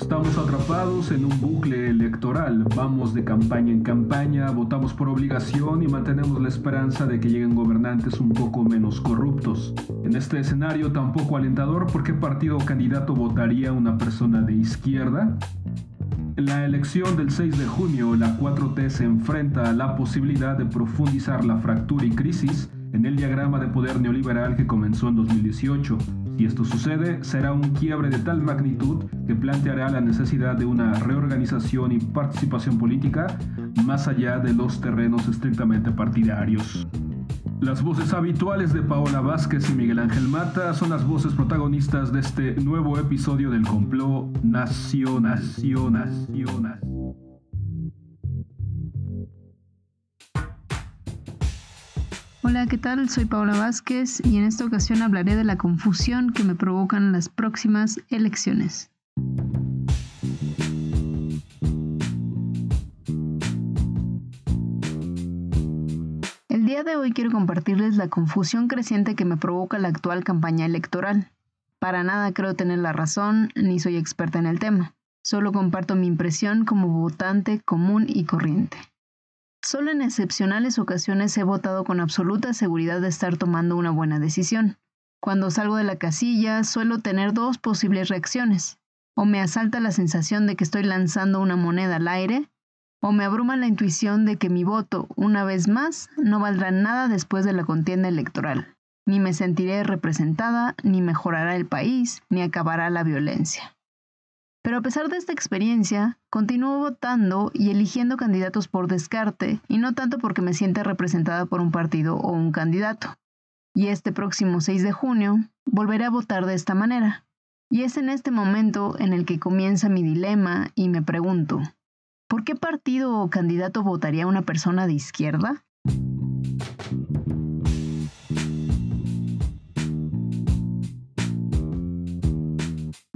Estamos atrapados en un bucle electoral. Vamos de campaña en campaña, votamos por obligación y mantenemos la esperanza de que lleguen gobernantes un poco menos corruptos. En este escenario tan poco alentador, ¿por qué partido o candidato votaría una persona de izquierda? En la elección del 6 de junio, la 4T se enfrenta a la posibilidad de profundizar la fractura y crisis en el diagrama de poder neoliberal que comenzó en 2018. Si esto sucede, será un quiebre de tal magnitud que planteará la necesidad de una reorganización y participación política más allá de los terrenos estrictamente partidarios. Las voces habituales de Paola Vázquez y Miguel Ángel Mata son las voces protagonistas de este nuevo episodio del complot Nación, Nación, Nación. Hola, ¿qué tal? Soy Paola Vázquez y en esta ocasión hablaré de la confusión que me provocan las próximas elecciones. El día de hoy quiero compartirles la confusión creciente que me provoca la actual campaña electoral. Para nada creo tener la razón, ni soy experta en el tema. Solo comparto mi impresión como votante común y corriente. Solo en excepcionales ocasiones he votado con absoluta seguridad de estar tomando una buena decisión. Cuando salgo de la casilla suelo tener dos posibles reacciones. O me asalta la sensación de que estoy lanzando una moneda al aire, o me abruma la intuición de que mi voto, una vez más, no valdrá nada después de la contienda electoral. Ni me sentiré representada, ni mejorará el país, ni acabará la violencia. Pero a pesar de esta experiencia, continúo votando y eligiendo candidatos por descarte, y no tanto porque me sienta representada por un partido o un candidato. Y este próximo 6 de junio volveré a votar de esta manera. Y es en este momento en el que comienza mi dilema y me pregunto, ¿por qué partido o candidato votaría una persona de izquierda?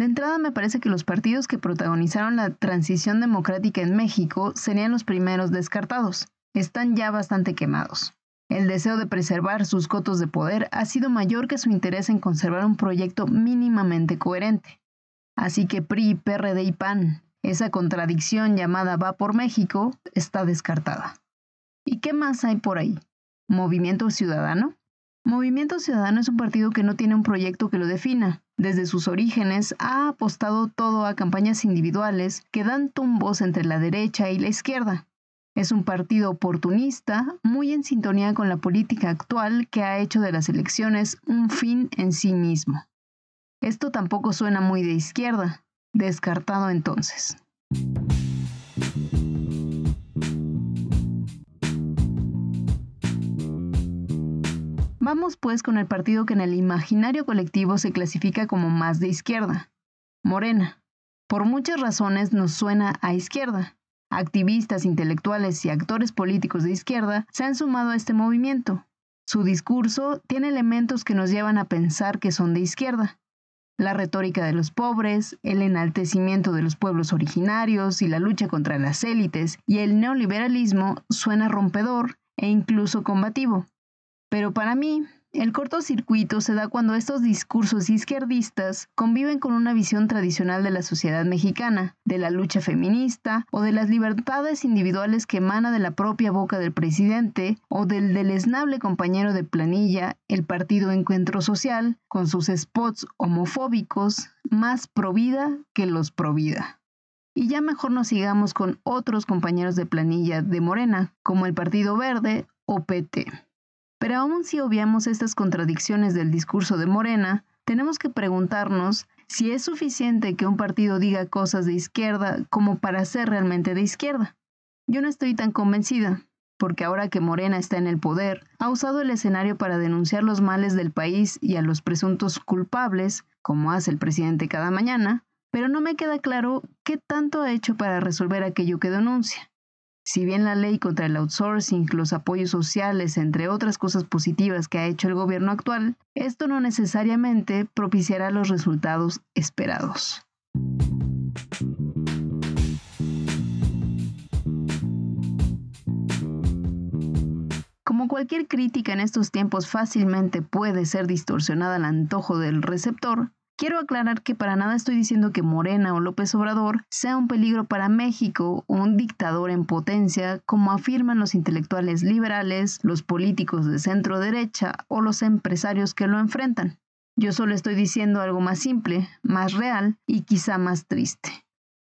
De entrada me parece que los partidos que protagonizaron la transición democrática en México serían los primeros descartados. Están ya bastante quemados. El deseo de preservar sus cotos de poder ha sido mayor que su interés en conservar un proyecto mínimamente coherente. Así que PRI, PRD y PAN, esa contradicción llamada Va por México, está descartada. ¿Y qué más hay por ahí? ¿Movimiento Ciudadano? Movimiento Ciudadano es un partido que no tiene un proyecto que lo defina. Desde sus orígenes ha apostado todo a campañas individuales que dan tumbos entre la derecha y la izquierda. Es un partido oportunista, muy en sintonía con la política actual que ha hecho de las elecciones un fin en sí mismo. Esto tampoco suena muy de izquierda. Descartado entonces. Vamos pues con el partido que en el imaginario colectivo se clasifica como más de izquierda, Morena. Por muchas razones nos suena a izquierda. Activistas, intelectuales y actores políticos de izquierda se han sumado a este movimiento. Su discurso tiene elementos que nos llevan a pensar que son de izquierda. La retórica de los pobres, el enaltecimiento de los pueblos originarios y la lucha contra las élites y el neoliberalismo suena rompedor e incluso combativo. Pero para mí, el cortocircuito se da cuando estos discursos izquierdistas conviven con una visión tradicional de la sociedad mexicana, de la lucha feminista o de las libertades individuales que emana de la propia boca del presidente o del deleznable compañero de planilla, el Partido Encuentro Social, con sus spots homofóbicos, más provida que los provida. Y ya mejor nos sigamos con otros compañeros de planilla de Morena, como el Partido Verde o PT. Pero aún si obviamos estas contradicciones del discurso de Morena, tenemos que preguntarnos si es suficiente que un partido diga cosas de izquierda como para ser realmente de izquierda. Yo no estoy tan convencida, porque ahora que Morena está en el poder, ha usado el escenario para denunciar los males del país y a los presuntos culpables, como hace el presidente cada mañana, pero no me queda claro qué tanto ha hecho para resolver aquello que denuncia. Si bien la ley contra el outsourcing, los apoyos sociales, entre otras cosas positivas que ha hecho el gobierno actual, esto no necesariamente propiciará los resultados esperados. Como cualquier crítica en estos tiempos fácilmente puede ser distorsionada al antojo del receptor, Quiero aclarar que para nada estoy diciendo que Morena o López Obrador sea un peligro para México o un dictador en potencia, como afirman los intelectuales liberales, los políticos de centro derecha o los empresarios que lo enfrentan. Yo solo estoy diciendo algo más simple, más real y quizá más triste.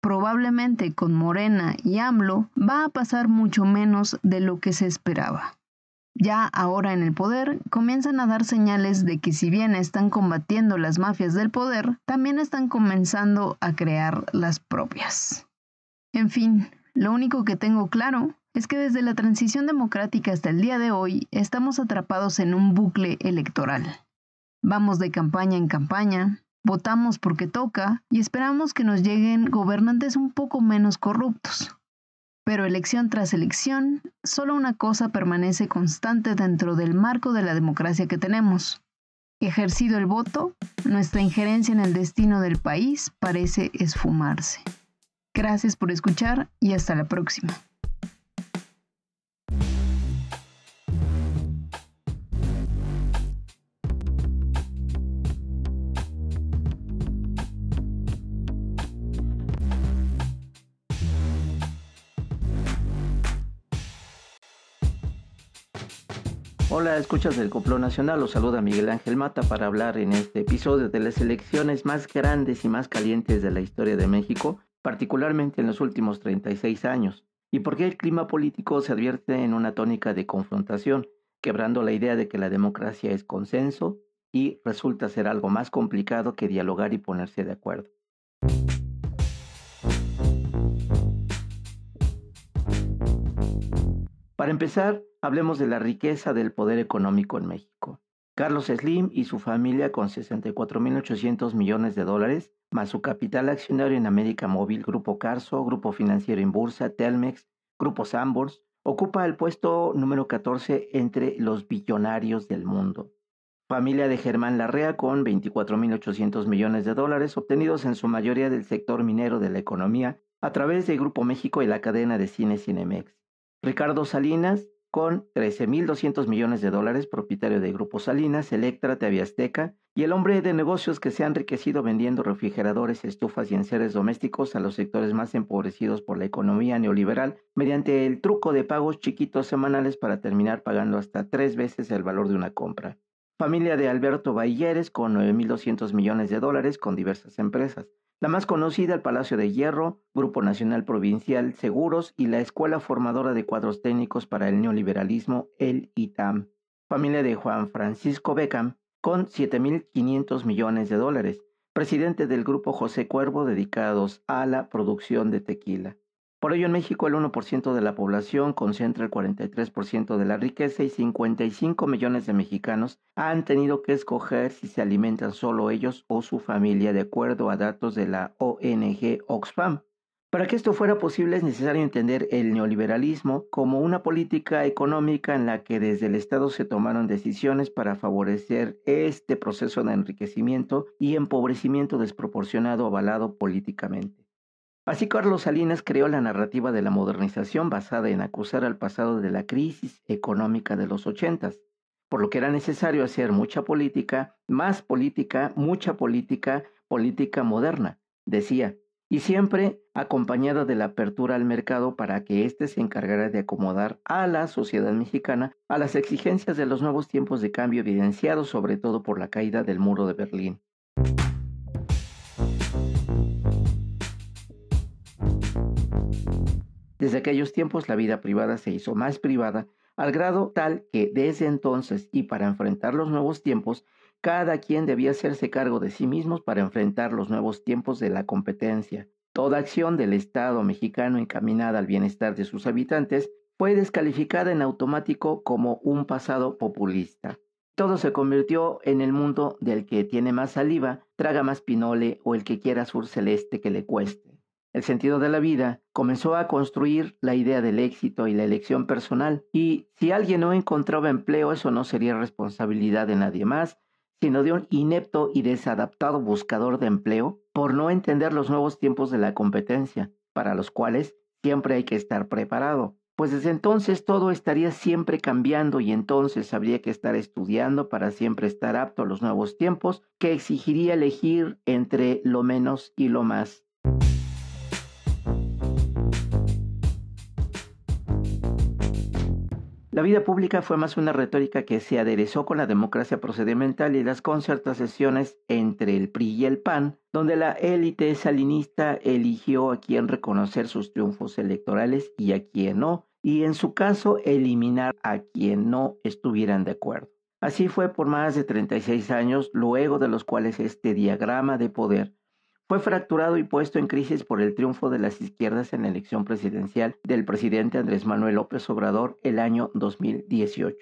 Probablemente con Morena y AMLO va a pasar mucho menos de lo que se esperaba ya ahora en el poder, comienzan a dar señales de que si bien están combatiendo las mafias del poder, también están comenzando a crear las propias. En fin, lo único que tengo claro es que desde la transición democrática hasta el día de hoy estamos atrapados en un bucle electoral. Vamos de campaña en campaña, votamos porque toca y esperamos que nos lleguen gobernantes un poco menos corruptos. Pero elección tras elección, solo una cosa permanece constante dentro del marco de la democracia que tenemos. Ejercido el voto, nuestra injerencia en el destino del país parece esfumarse. Gracias por escuchar y hasta la próxima. Hola, escuchas del Complot Nacional, los saluda Miguel Ángel Mata para hablar en este episodio de las elecciones más grandes y más calientes de la historia de México, particularmente en los últimos 36 años, y por qué el clima político se advierte en una tónica de confrontación, quebrando la idea de que la democracia es consenso y resulta ser algo más complicado que dialogar y ponerse de acuerdo. Para empezar, hablemos de la riqueza del poder económico en México. Carlos Slim y su familia con 64.800 millones de dólares, más su capital accionario en América Móvil, Grupo Carso, Grupo Financiero en Bursa, Telmex, Grupo Sambors, ocupa el puesto número 14 entre los billonarios del mundo. Familia de Germán Larrea con 24.800 millones de dólares obtenidos en su mayoría del sector minero de la economía a través de Grupo México y la cadena de cine Cinemex. Ricardo Salinas, con 13.200 millones de dólares, propietario de Grupo Salinas, Electra, TV Azteca, y el hombre de negocios que se ha enriquecido vendiendo refrigeradores, estufas y enseres domésticos a los sectores más empobrecidos por la economía neoliberal mediante el truco de pagos chiquitos semanales para terminar pagando hasta tres veces el valor de una compra. Familia de Alberto Bailleres con 9.200 millones de dólares con diversas empresas. La más conocida, el Palacio de Hierro, Grupo Nacional Provincial Seguros y la Escuela Formadora de Cuadros Técnicos para el Neoliberalismo, el ITAM. Familia de Juan Francisco Beckham, con 7.500 millones de dólares. Presidente del Grupo José Cuervo, dedicados a la producción de tequila. Por ello, en México el 1% de la población concentra el 43% de la riqueza y 55 millones de mexicanos han tenido que escoger si se alimentan solo ellos o su familia, de acuerdo a datos de la ONG Oxfam. Para que esto fuera posible es necesario entender el neoliberalismo como una política económica en la que desde el Estado se tomaron decisiones para favorecer este proceso de enriquecimiento y empobrecimiento desproporcionado avalado políticamente. Así Carlos Salinas creó la narrativa de la modernización basada en acusar al pasado de la crisis económica de los ochentas, por lo que era necesario hacer mucha política, más política, mucha política, política moderna, decía, y siempre acompañada de la apertura al mercado para que éste se encargara de acomodar a la sociedad mexicana a las exigencias de los nuevos tiempos de cambio evidenciados sobre todo por la caída del muro de Berlín. Desde aquellos tiempos la vida privada se hizo más privada, al grado tal que desde entonces y para enfrentar los nuevos tiempos, cada quien debía hacerse cargo de sí mismos para enfrentar los nuevos tiempos de la competencia. Toda acción del Estado mexicano encaminada al bienestar de sus habitantes fue descalificada en automático como un pasado populista. Todo se convirtió en el mundo del que tiene más saliva, traga más pinole o el que quiera sur celeste que le cueste el sentido de la vida, comenzó a construir la idea del éxito y la elección personal. Y si alguien no encontraba empleo, eso no sería responsabilidad de nadie más, sino de un inepto y desadaptado buscador de empleo por no entender los nuevos tiempos de la competencia, para los cuales siempre hay que estar preparado. pues desde entonces todo estaría siempre cambiando y entonces habría que estar estudiando para siempre estar apto a los nuevos tiempos que exigiría elegir entre lo menos y lo más. La vida pública fue más una retórica que se aderezó con la democracia procedimental y las concertaciones entre el PRI y el PAN, donde la élite salinista eligió a quien reconocer sus triunfos electorales y a quien no, y en su caso eliminar a quien no estuvieran de acuerdo. Así fue por más de 36 años, luego de los cuales este diagrama de poder fue fracturado y puesto en crisis por el triunfo de las izquierdas en la elección presidencial del presidente Andrés Manuel López Obrador el año 2018.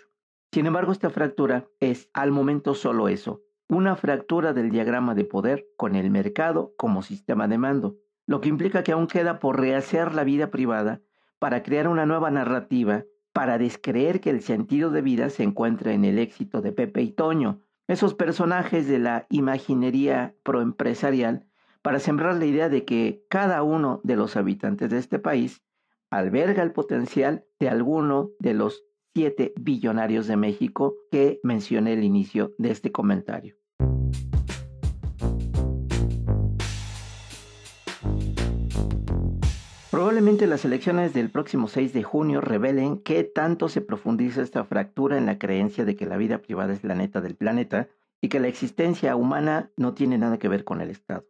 Sin embargo, esta fractura es al momento solo eso, una fractura del diagrama de poder con el mercado como sistema de mando, lo que implica que aún queda por rehacer la vida privada para crear una nueva narrativa, para descreer que el sentido de vida se encuentra en el éxito de Pepe y Toño, esos personajes de la imaginería proempresarial para sembrar la idea de que cada uno de los habitantes de este país alberga el potencial de alguno de los siete billonarios de México que mencioné al inicio de este comentario. Probablemente las elecciones del próximo 6 de junio revelen qué tanto se profundiza esta fractura en la creencia de que la vida privada es la neta del planeta y que la existencia humana no tiene nada que ver con el Estado.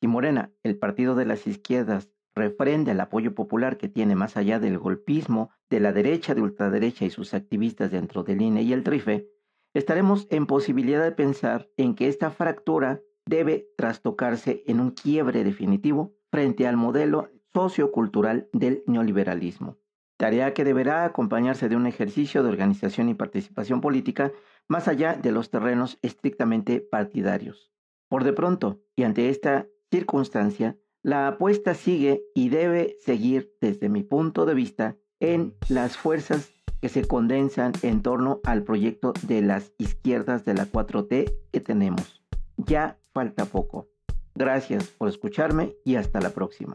Si Morena, el partido de las izquierdas, refrende el apoyo popular que tiene más allá del golpismo de la derecha, de ultraderecha y sus activistas dentro del INE y el TRIFE, estaremos en posibilidad de pensar en que esta fractura debe trastocarse en un quiebre definitivo frente al modelo sociocultural del neoliberalismo. Tarea que deberá acompañarse de un ejercicio de organización y participación política más allá de los terrenos estrictamente partidarios. Por de pronto, y ante esta circunstancia, la apuesta sigue y debe seguir desde mi punto de vista en las fuerzas que se condensan en torno al proyecto de las izquierdas de la 4T que tenemos. Ya falta poco. Gracias por escucharme y hasta la próxima.